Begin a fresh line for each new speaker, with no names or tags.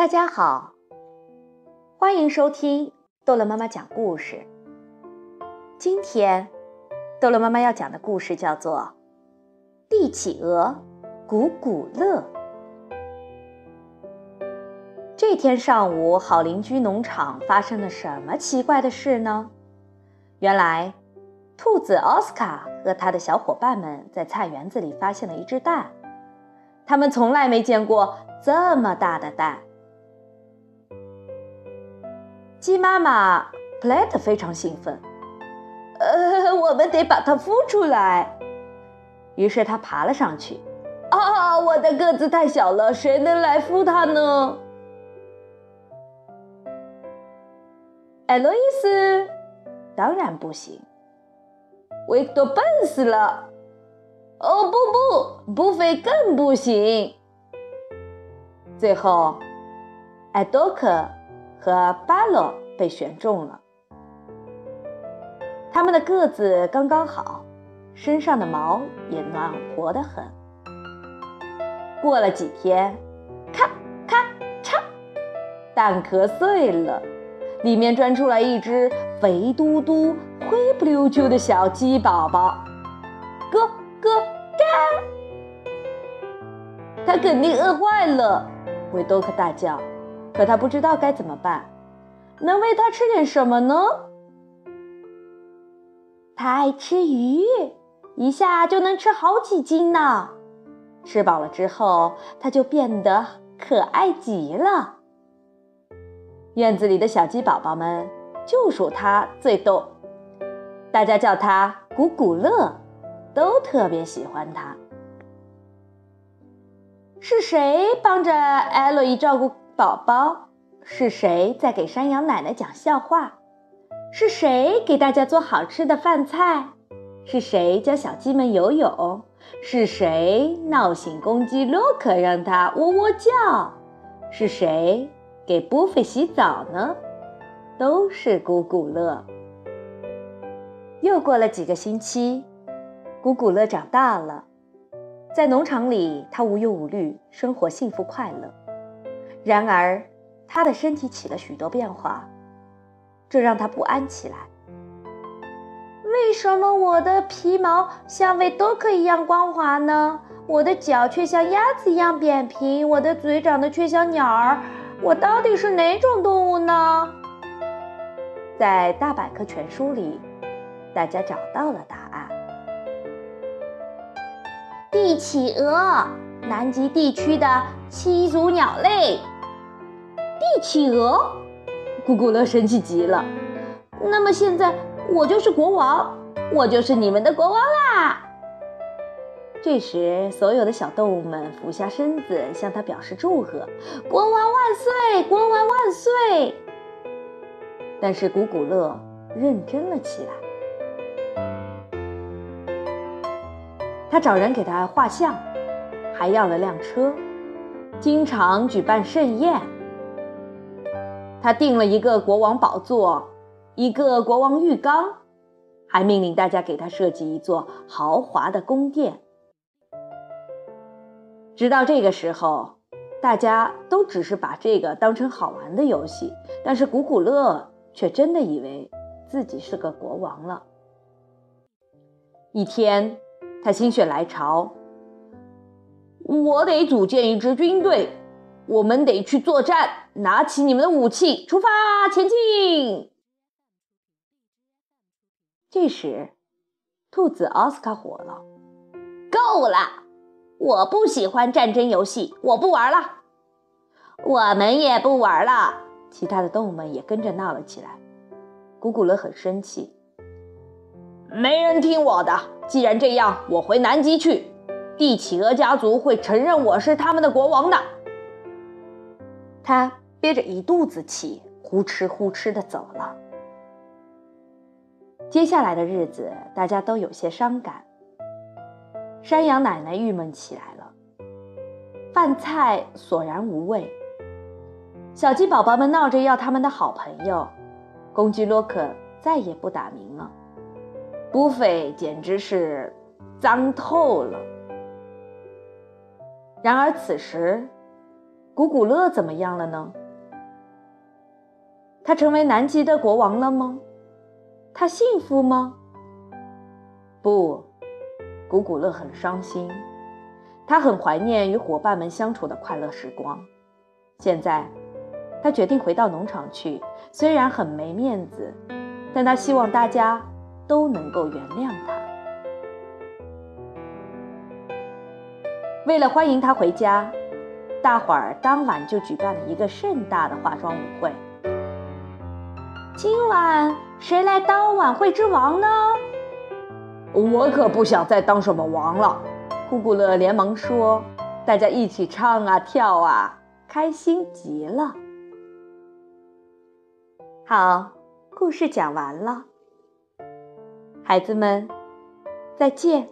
大家好，欢迎收听逗乐妈妈讲故事。今天，逗乐妈妈要讲的故事叫做《帝企鹅古古乐》。这天上午，好邻居农场发生了什么奇怪的事呢？原来，兔子奥斯卡和他的小伙伴们在菜园子里发现了一只蛋，他们从来没见过这么大的蛋。鸡妈妈 p l a t 非常兴奋，呃，我们得把它孵出来。于是他爬了上去。啊，我的个子太小了，谁能来孵它呢？艾洛伊斯，当然不行。维多笨死了。哦，不不，布菲更不行。最后，艾多克。和巴洛被选中了，他们的个子刚刚好，身上的毛也暖和的很。过了几天，咔咔嚓，蛋壳碎了，里面钻出来一只肥嘟嘟、灰不溜秋的小鸡宝宝，咯咯嘎！它肯定饿坏了，维多克大叫。可他不知道该怎么办，能喂他吃点什么呢？他爱吃鱼，一下就能吃好几斤呢。吃饱了之后，他就变得可爱极了。院子里的小鸡宝宝们就属他最逗，大家叫他古古乐，都特别喜欢他。是谁帮着艾洛伊照顾？宝宝是谁在给山羊奶奶讲笑话？是谁给大家做好吃的饭菜？是谁教小鸡们游泳？是谁闹醒公鸡洛克让它喔喔叫？是谁给波菲洗澡呢？都是古古乐。又过了几个星期，古古乐长大了，在农场里，他无忧无虑，生活幸福快乐。然而，他的身体起了许多变化，这让他不安起来。为什么我的皮毛像维多克一样光滑呢？我的脚却像鸭子一样扁平，我的嘴长得却像鸟儿。我到底是哪种动物呢？在大百科全书里，大家找到了答案：帝企鹅，南极地区的七足鸟类。帝企鹅，咕咕乐生气极了。那么现在我就是国王，我就是你们的国王啦！这时，所有的小动物们俯下身子向他表示祝贺：“国王万岁！国王万岁！”但是古古乐认真了起来，他找人给他画像，还要了辆车，经常举办盛宴。他定了一个国王宝座，一个国王浴缸，还命令大家给他设计一座豪华的宫殿。直到这个时候，大家都只是把这个当成好玩的游戏，但是古古乐却真的以为自己是个国王了。一天，他心血来潮，我得组建一支军队。我们得去作战，拿起你们的武器，出发前进。这时，兔子奥斯卡火了：“够了！我不喜欢战争游戏，我不玩了。我们也不玩了。”其他的动物们也跟着闹了起来。古古乐很生气：“没人听我的！既然这样，我回南极去。帝企鹅家族会承认我是他们的国王的。”他憋着一肚子气，呼哧呼哧的走了。接下来的日子，大家都有些伤感。山羊奶奶郁闷起来了，饭菜索然无味。小鸡宝宝们闹着要他们的好朋友，公鸡洛克再也不打鸣了。布菲简直是脏透了。然而此时。古古乐怎么样了呢？他成为南极的国王了吗？他幸福吗？不，古古乐很伤心，他很怀念与伙伴们相处的快乐时光。现在，他决定回到农场去，虽然很没面子，但他希望大家都能够原谅他。为了欢迎他回家，大伙儿当晚就举办了一个盛大的化妆舞会。今晚谁来当晚会之王呢？
我可不想再当什么王了。
库古乐连忙说：“大家一起唱啊跳啊，开心极了。”好，故事讲完了，孩子们，再见。